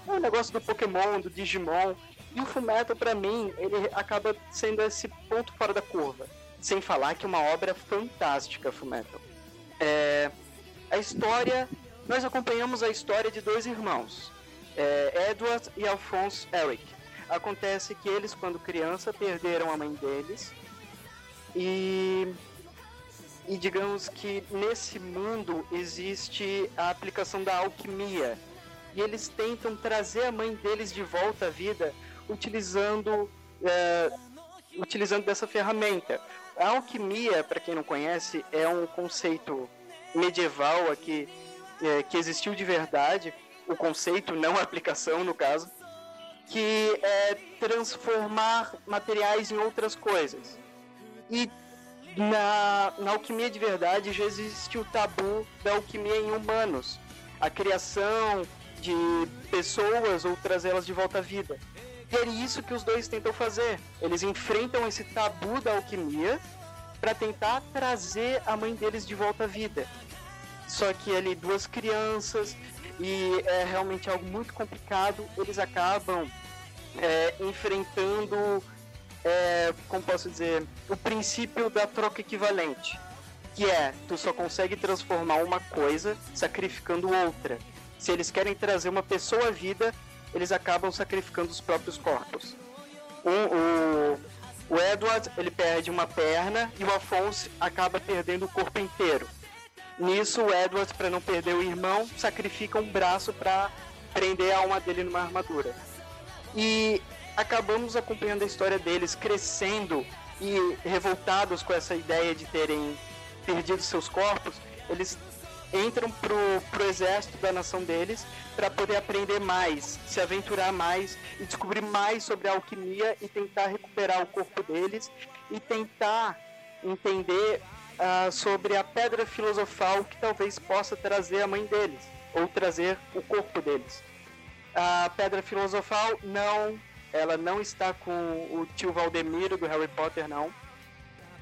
O negócio do Pokémon, do Digimon, e o Fullmetal, pra mim, ele acaba sendo esse ponto fora da curva. Sem falar que é uma obra fantástica, Fullmetal. É, a história... Nós acompanhamos a história de dois irmãos. É, Edward e Alphonse Eric. Acontece que eles, quando criança, perderam a mãe deles. E... E digamos que nesse mundo existe a aplicação da alquimia. E eles tentam trazer a mãe deles de volta à vida utilizando, é, utilizando dessa ferramenta. A alquimia, para quem não conhece, é um conceito medieval aqui é, que existiu de verdade, o conceito, não a aplicação no caso, que é transformar materiais em outras coisas. E na, na alquimia de verdade já existe o tabu da alquimia em humanos, a criação de pessoas ou trazê-las de volta à vida. E é isso que os dois tentam fazer. Eles enfrentam esse tabu da alquimia para tentar trazer a mãe deles de volta à vida. Só que ali duas crianças e é realmente algo muito complicado. Eles acabam é, enfrentando, é, como posso dizer, o princípio da troca equivalente, que é tu só consegue transformar uma coisa sacrificando outra. Se eles querem trazer uma pessoa à vida, eles acabam sacrificando os próprios corpos. Um, o, o Edward ele perde uma perna e o Afonso acaba perdendo o corpo inteiro. Nisso, o Edward, para não perder o irmão, sacrifica um braço para prender a alma dele numa armadura. E acabamos acompanhando a história deles crescendo e revoltados com essa ideia de terem perdido seus corpos. Eles entram pro, pro exército da nação deles para poder aprender mais, se aventurar mais e descobrir mais sobre a alquimia e tentar recuperar o corpo deles e tentar entender uh, sobre a pedra filosofal que talvez possa trazer a mãe deles ou trazer o corpo deles. A pedra filosofal não, ela não está com o tio Valdemiro do Harry Potter não,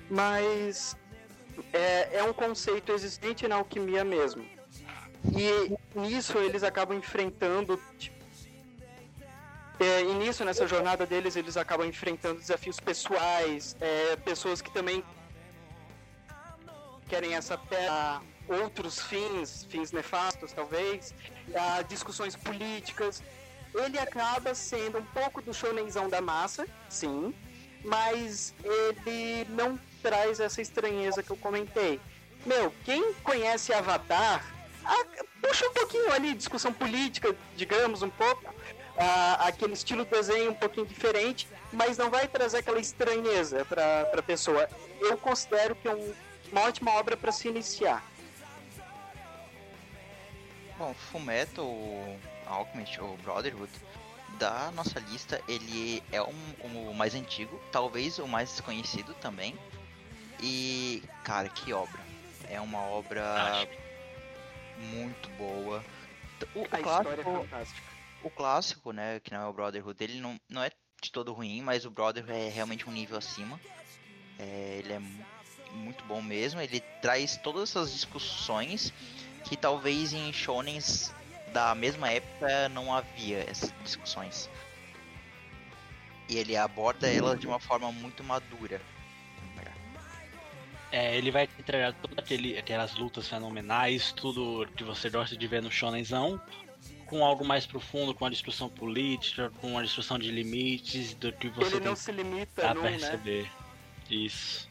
mas é, é um conceito existente na alquimia mesmo. E nisso eles acabam enfrentando. Tipo, é, e nisso, nessa jornada deles, eles acabam enfrentando desafios pessoais, é, pessoas que também querem essa terra, outros fins, fins nefastos talvez, a discussões políticas. Ele acaba sendo um pouco do shonenzão da massa, sim, mas ele não traz essa estranheza que eu comentei. Meu, quem conhece Avatar, ah, puxa um pouquinho ali, discussão política, digamos, um pouco, ah, aquele estilo de desenho um pouquinho diferente, mas não vai trazer aquela estranheza para a pessoa. Eu considero que é um, uma ótima obra para se iniciar. Bom, Fullmetal Alchemist ou Brotherhood da nossa lista ele é um, um, o mais antigo, talvez o mais desconhecido também. E, cara, que obra. É uma obra Acho. muito boa. O, o A história é clássico, fantástica. o clássico, né, que não é o Brotherhood, ele não, não é de todo ruim, mas o Brotherhood é realmente um nível acima. É, ele é muito bom mesmo, ele traz todas essas discussões que talvez em shonens da mesma época não havia essas discussões. E ele aborda elas de uma forma muito madura. É, ele vai entregar todas aquelas lutas fenomenais, tudo que você gosta de ver no Shonenzão, com algo mais profundo, com a discussão política, com a discussão de limites, do que você Ele não tem se limita que num, né? receber. Isso.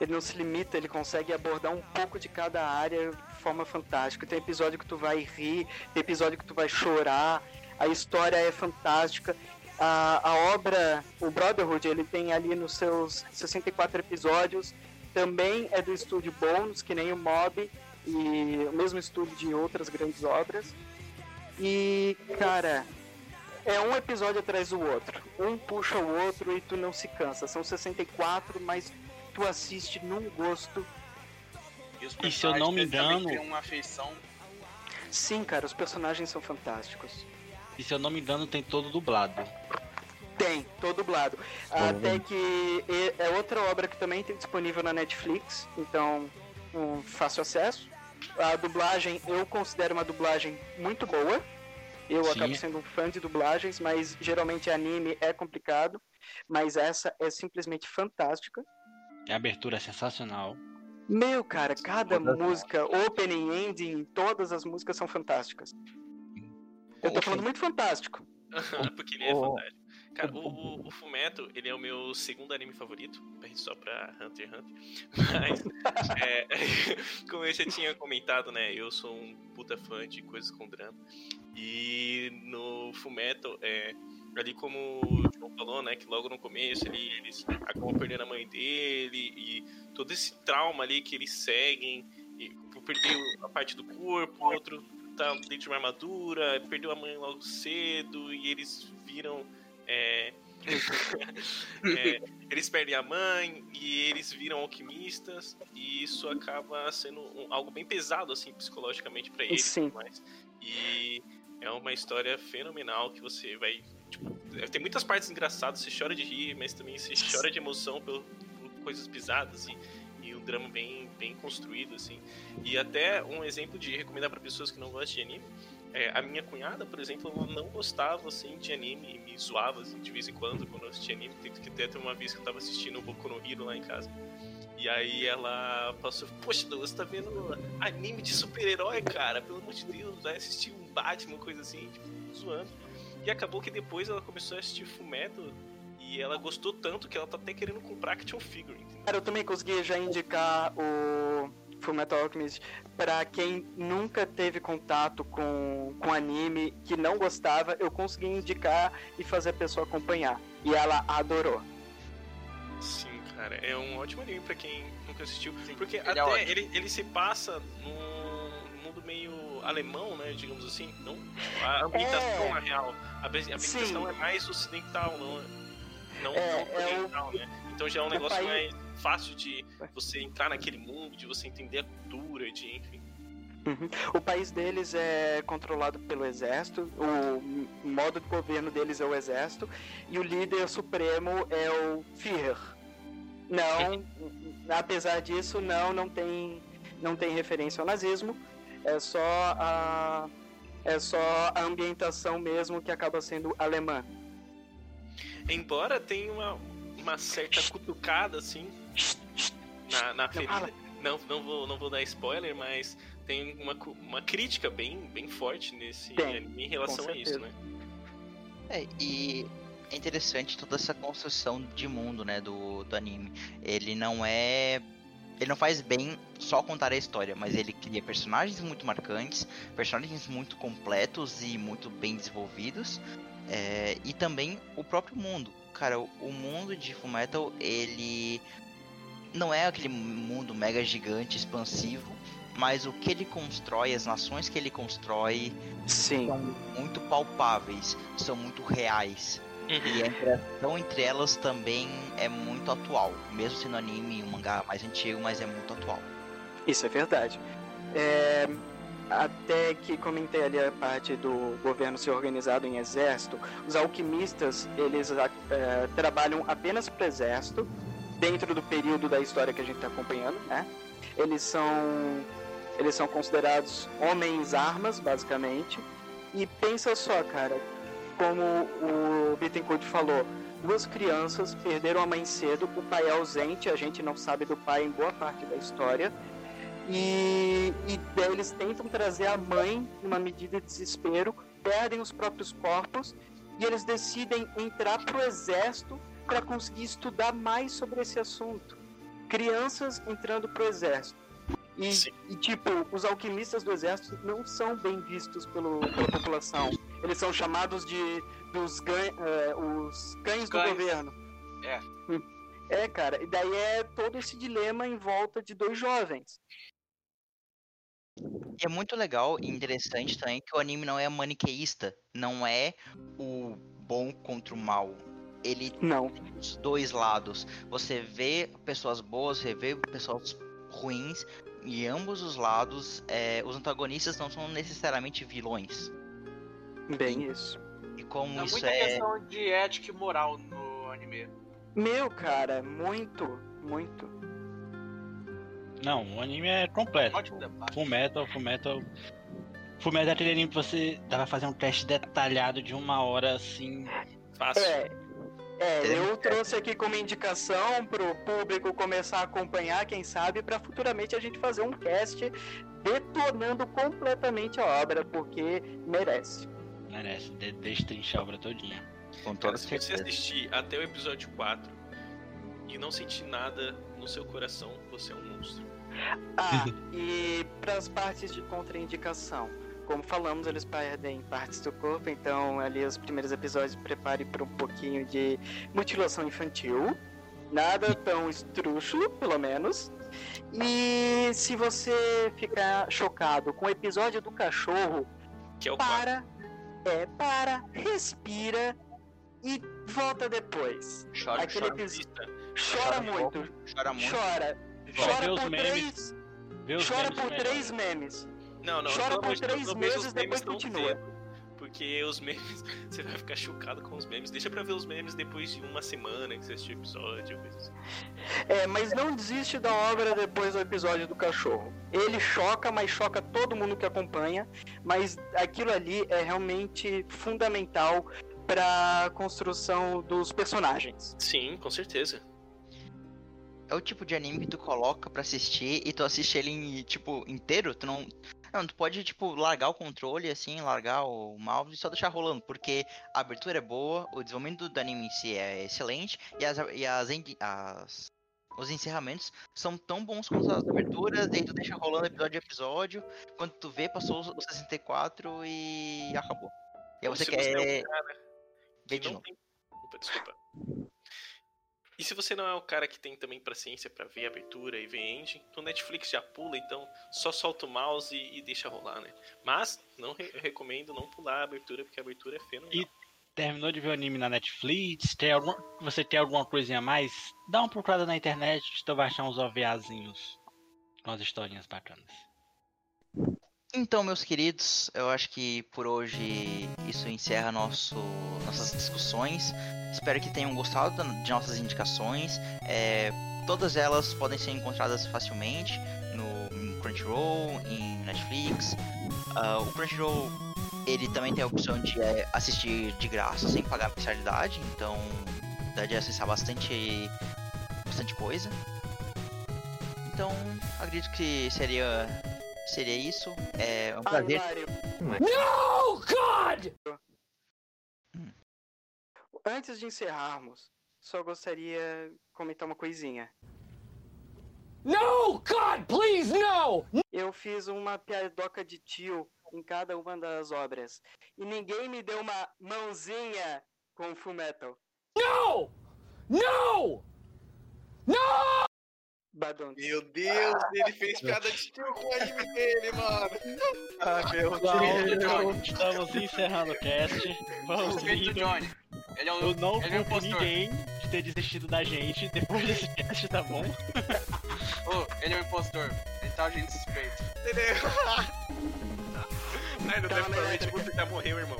Ele não se limita, ele consegue abordar um pouco de cada área de forma fantástica. Tem episódio que tu vai rir, tem episódio que tu vai chorar, a história é fantástica. A, a obra, o Brotherhood, ele tem ali nos seus 64 episódios, também é do estúdio Bones, que nem o Mob, e o mesmo estúdio de outras grandes obras. E, cara, é um episódio atrás do outro. Um puxa o outro e tu não se cansa. São 64, mas tu assiste num gosto. os E se eu não me engano- uma afeição. Sim, cara, os personagens são fantásticos. E se eu não me engano, tem todo dublado. Tem, todo dublado. Até que e- é outra obra que também tem disponível na Netflix, então um fácil acesso. A dublagem eu considero uma dublagem muito boa. Eu Sim. acabo sendo um fã de dublagens, mas geralmente anime é complicado. Mas essa é simplesmente fantástica. A abertura é sensacional. Meu, cara, cada Todas música, opening, ending, todas as músicas são fantásticas. Eu tô falando muito fantástico. Porque ele é o- fantástico. Cara, o, o, Fumeto, ele é o meu segundo anime favorito, só pra Hunter x Hunter. Mas, é, como eu já tinha comentado, né, eu sou um puta fã de coisas com drama. E no Fumeto, é, ali como o João falou, né, que logo no começo ele, eles acabam perdendo a mãe dele e todo esse trauma ali que eles seguem, e por perder a parte do corpo, outro tá dentro de uma armadura, perdeu a mãe logo cedo e eles viram. é, é, eles perdem a mãe e eles viram alquimistas e isso acaba sendo um- algo bem pesado assim psicologicamente pra eles Sim. E é uma história fenomenal que você vai tipo, tem muitas partes engraçadas, você chora de rir, mas também você chora de emoção por, por coisas pisadas e, e um drama bem bem construído assim. E até um exemplo de recomendar pra pessoas que não gostam de anime é, a minha cunhada, por exemplo, ela não gostava assim de anime e me zoava assim, de vez em quando quando eu assistia anime. Tem que ter uma vez que eu tava assistindo o Boku no Hero lá em casa. E aí ela passou, poxa, você tá vendo anime de super-herói, cara? Pelo amor de Deus, vai assistir um Batman, coisa assim, tipo, zoando. E acabou que depois ela começou a assistir Fullmetal e ela gostou tanto que ela tá até querendo comprar action figure, entendeu? Cara, eu também consegui já indicar o Fullmetal Alchemist pra quem nunca teve contato com, com anime, que não gostava, eu consegui indicar e fazer a pessoa acompanhar. E ela adorou. Sim, cara, é um ótimo anime pra quem nunca assistiu. Porque ele é até ótimo. ele, ele se passa num mundo meio alemão, né? Digamos assim. Não, a ambientação, É. na real. A ambi- a ambientação Sim. é mais ocidental, não, não, É, não é o- oriental, né? Então já é um o negócio país- mais fácil de você entrar naquele mundo, de você entender a cultura, de enfim. Uhum. O país deles é controlado pelo exército, o modo de governo deles é o exército, e o líder supremo é o Führer. Não, apesar disso, não, não tem, não tem referência ao nazismo, é só a, é só a ambientação mesmo que acaba sendo alemã. Embora tenha uma, uma certa cutucada, assim, na, na ferida. Não, não, vou, não vou dar spoiler, mas tem uma, uma crítica bem, bem forte nesse Tem, anime em relação a isso, né? É, e é interessante toda essa construção de mundo, né, do, do anime. Ele não é. Ele não faz bem só contar a história, mas ele cria personagens muito marcantes, personagens muito completos e muito bem desenvolvidos. é, e também o próprio mundo. Cara, o, mundo de Fullmetal, ele não é aquele mundo mega gigante, expansivo, mas o que ele constrói, as nações que ele constrói, Sim. são muito palpáveis, são muito reais. E a interação entre elas também é muito atual. Mesmo sendo anime um mangá mais antigo, mas é muito atual. Isso é verdade. É, até que comentei ali a parte do governo ser organizado em exército, os alquimistas eles é, trabalham apenas para o exército dentro do período da história que a gente está acompanhando, né? Eles são eles são considerados homens armas basicamente e pensa só, cara, como o Bittencourt falou, duas crianças perderam a mãe cedo, o pai é ausente, a gente não sabe do pai em boa parte da história. E, e eles tentam trazer a mãe numa medida de desespero, perdem os próprios corpos e eles decidem entrar pro exército para conseguir estudar mais sobre esse assunto. Crianças entrando pro exército. E, e, tipo, os alquimistas do exército não são bem vistos pelo, pela população. Eles são chamados de dos gan, é, os cães do governo. É. É, cara, e daí é todo esse dilema em volta de dois jovens. E é muito legal e interessante também que o anime não é maniqueísta, não é o bom contra o mal. Ele não. tem os dois lados. Você vê pessoas boas, você vê pessoas ruins, e ambos os lados, é, os antagonistas não são necessariamente vilões. Bem isso. E como É isso muita é. questão de ética e moral no anime. Meu, cara, muito, muito. Não, o anime é completo. Full Metal, Full Metal. Full Metal é aquele anime que você dá pra fazer um teste detalhado de uma hora assim. Fácil. É, é, eu trouxe aqui como indicação pro público começar a acompanhar, quem sabe, para futuramente a gente fazer um cast detonando completamente a obra, porque merece. Merece, de destrinchar a obra todinha. Com Cara, toda se você assistir até o episódio 4 e não sentir nada no seu coração, você é um monstro. Ah, e para as partes de contraindicação. Como falamos, eles perdem partes do corpo, então ali os primeiros episódios prepare para um pouquinho de mutilação infantil. Nada tão estrúxulo, pelo menos. E se você ficar chocado com o episódio do cachorro, Que é o 4. para, é, para, respira e volta depois. Chora, Aquele chora, episódio chora chora muito, chora muito. chora. Chora os por três, chora memes por três memes. Não, não, Chora por três meses, depois continua. Porque os memes, você vai ficar chocado com os memes. Deixa pra ver os memes depois de uma semana que você assistiu o episódio, coisa assim. É, mas não desiste da obra depois do episódio do cachorro. Ele choca, mas choca todo mundo que acompanha. Mas aquilo ali é realmente fundamental para construção dos personagens. Sim, com certeza. É o tipo de anime que tu coloca pra assistir e tu assiste ele em, tipo, inteiro, tu não. Não, tu pode, tipo, largar o controle, assim, largar o mouse e só deixar rolando, porque a abertura é boa, o desenvolvimento do anime em si é excelente, e as, e as, as- os encerramentos são tão bons quanto as aberturas, daí tu deixa rolando episódio a episódio, quando tu vê, passou os os 64 e acabou. E aí você se quer é um cara que de não novo. tem... Opa, desculpa. E se você não é o cara que tem também paciência pra ver abertura e ver ending, o Netflix já pula, então só solta o mouse e, e deixa rolar, né? Mas não re- recomendo não pular a abertura, porque a abertura é fenomenal. E- Terminou de ver o anime na Netflix? Tem algum, você tem alguma coisinha a mais? Dá uma procurada na internet, vai achar uns OVAzinhos com as historinhas bacanas. Então, meus queridos, eu acho que por hoje isso encerra nosso, nossas discussões. Espero que tenham gostado de nossas indicações. É, todas elas podem ser encontradas facilmente no Crunchyroll, em Netflix. Ah, o Crunchyroll ele também tem a opção de é, assistir de graça sem pagar mensalidade, então dá de acessar bastante, bastante coisa. Então, acredito que seria seria isso. É um prazer. Mário, No, God! antes de encerrarmos, só gostaria de comentar uma coisinha. No, God, please, no! Eu fiz uma piadoca de tio em cada uma das obras. E ninguém me deu uma mãozinha com Full Metal. No! No! No! Meu Deus, ele fez piada de tio com o anime dele, mano. Ah, meu Então, estamos encerrando o cast. Vamos indo. Johnny. Ele é um, Eu não ele é um ninguém de ter desistido da gente depois desse teste, tá bom? Ô, ele é um impostor. Ele tá agindo suspeito. Ele é- Ai, não Tá provavelmente elétrica. você já morreu, irmão.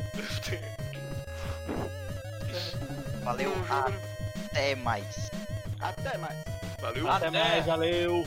Valeu, até mais. Até mais. Valeu. Até Até. mais, valeu!